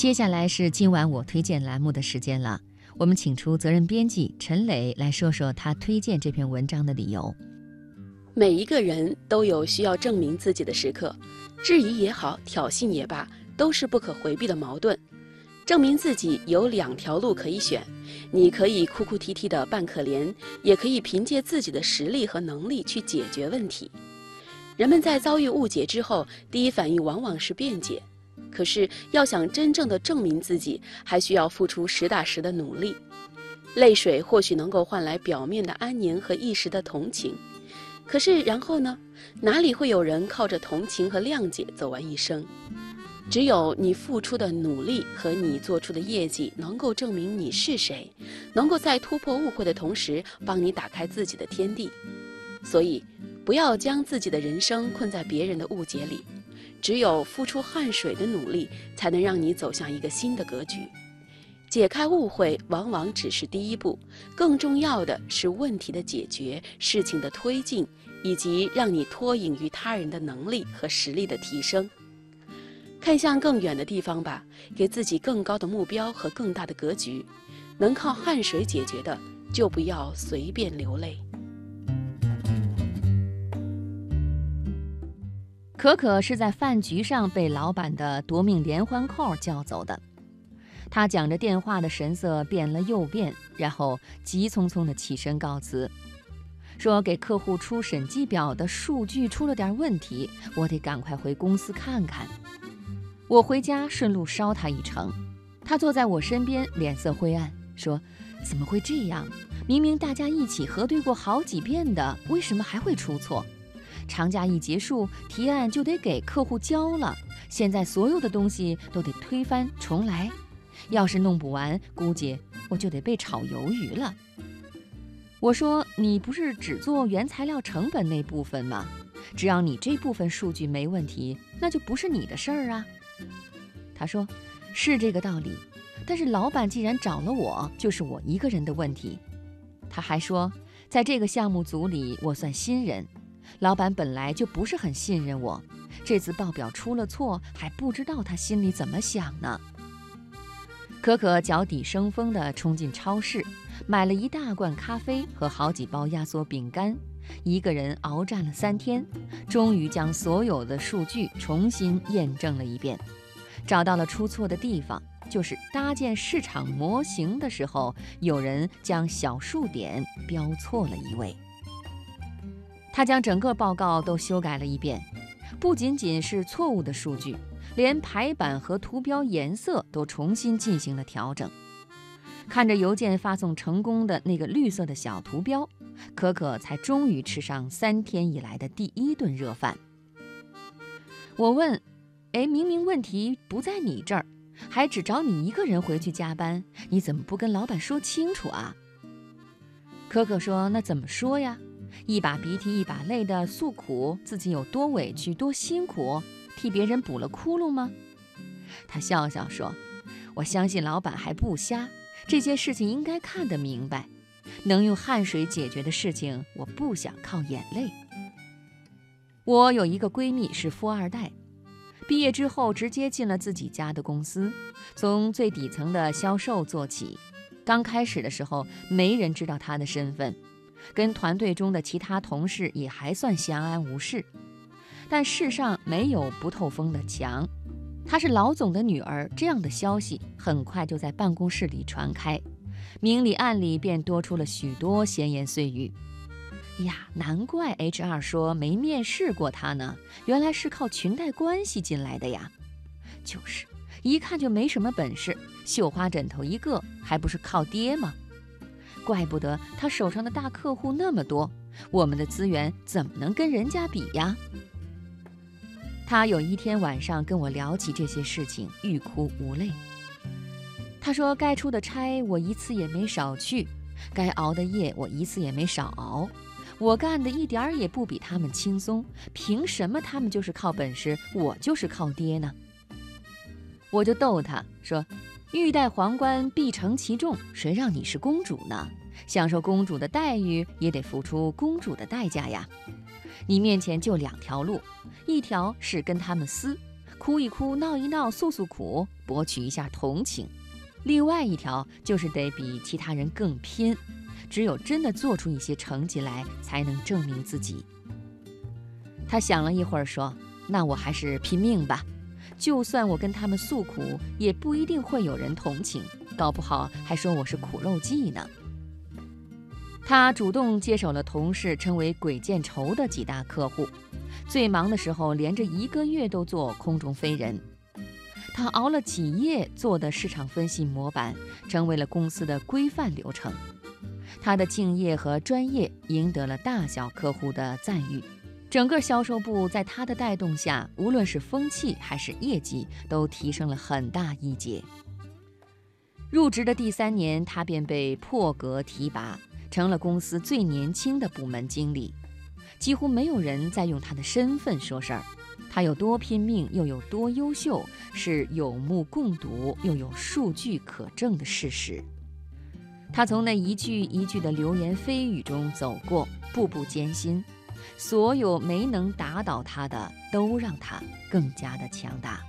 接下来是今晚我推荐栏目的时间了。我们请出责任编辑陈磊来说说他推荐这篇文章的理由。每一个人都有需要证明自己的时刻，质疑也好，挑衅也罢，都是不可回避的矛盾。证明自己有两条路可以选，你可以哭哭啼啼的扮可怜，也可以凭借自己的实力和能力去解决问题。人们在遭遇误解之后，第一反应往往是辩解。可是，要想真正的证明自己，还需要付出实打实的努力。泪水或许能够换来表面的安宁和一时的同情，可是然后呢？哪里会有人靠着同情和谅解走完一生？只有你付出的努力和你做出的业绩，能够证明你是谁，能够在突破误会的同时，帮你打开自己的天地。所以，不要将自己的人生困在别人的误解里。只有付出汗水的努力，才能让你走向一个新的格局。解开误会往往只是第一步，更重要的是问题的解决、事情的推进，以及让你脱颖于他人的能力和实力的提升。看向更远的地方吧，给自己更高的目标和更大的格局。能靠汗水解决的，就不要随便流泪。可可是在饭局上被老板的夺命连环 call 叫走的。他讲着电话的神色变了又变，然后急匆匆地起身告辞，说给客户出审计表的数据出了点问题，我得赶快回公司看看。我回家顺路捎他一程。他坐在我身边，脸色灰暗，说：“怎么会这样？明明大家一起核对过好几遍的，为什么还会出错？”长假一结束，提案就得给客户交了。现在所有的东西都得推翻重来，要是弄不完，估计我就得被炒鱿鱼了。我说：“你不是只做原材料成本那部分吗？只要你这部分数据没问题，那就不是你的事儿啊。”他说：“是这个道理，但是老板既然找了我，就是我一个人的问题。”他还说：“在这个项目组里，我算新人。”老板本来就不是很信任我，这次报表出了错，还不知道他心里怎么想呢。可可脚底生风地冲进超市，买了一大罐咖啡和好几包压缩饼干，一个人鏖战了三天，终于将所有的数据重新验证了一遍，找到了出错的地方，就是搭建市场模型的时候，有人将小数点标错了一位。他将整个报告都修改了一遍，不仅仅是错误的数据，连排版和图标颜色都重新进行了调整。看着邮件发送成功的那个绿色的小图标，可可才终于吃上三天以来的第一顿热饭。我问：“哎，明明问题不在你这儿，还只找你一个人回去加班，你怎么不跟老板说清楚啊？”可可说：“那怎么说呀？”一把鼻涕一把泪的诉苦，自己有多委屈多辛苦，替别人补了窟窿吗？他笑笑说：“我相信老板还不瞎，这些事情应该看得明白。能用汗水解决的事情，我不想靠眼泪。”我有一个闺蜜是富二代，毕业之后直接进了自己家的公司，从最底层的销售做起。刚开始的时候，没人知道她的身份。跟团队中的其他同事也还算相安无事，但世上没有不透风的墙。她是老总的女儿，这样的消息很快就在办公室里传开，明里暗里便多出了许多闲言碎语。呀，难怪 HR 说没面试过她呢，原来是靠裙带关系进来的呀。就是，一看就没什么本事，绣花枕头一个，还不是靠爹吗？怪不得他手上的大客户那么多，我们的资源怎么能跟人家比呀？他有一天晚上跟我聊起这些事情，欲哭无泪。他说：“该出的差我一次也没少去，该熬的夜我一次也没少熬，我干的一点儿也不比他们轻松，凭什么他们就是靠本事，我就是靠爹呢？”我就逗他说。欲戴皇冠，必承其重。谁让你是公主呢？享受公主的待遇，也得付出公主的代价呀。你面前就两条路，一条是跟他们撕，哭一哭，闹一闹，诉诉苦，博取一下同情；另外一条就是得比其他人更拼，只有真的做出一些成绩来，才能证明自己。他想了一会儿，说：“那我还是拼命吧。就算我跟他们诉苦，也不一定会有人同情，搞不好还说我是苦肉计呢。”他主动接手了同事称为“鬼见愁”的几大客户，最忙的时候连着一个月都做空中飞人。他熬了几夜做的市场分析模板，成为了公司的规范流程。他的敬业和专业赢得了大小客户的赞誉。整个销售部在他的带动下，无论是风气还是业绩，都提升了很大一截。入职的第三年，他便被破格提拔，成了公司最年轻的部门经理。几乎没有人再用他的身份说事儿。他有多拼命，又有多优秀，是有目共睹又有数据可证的事实。他从那一句一句的流言蜚语中走过，步步艰辛。所有没能打倒他的，都让他更加的强大。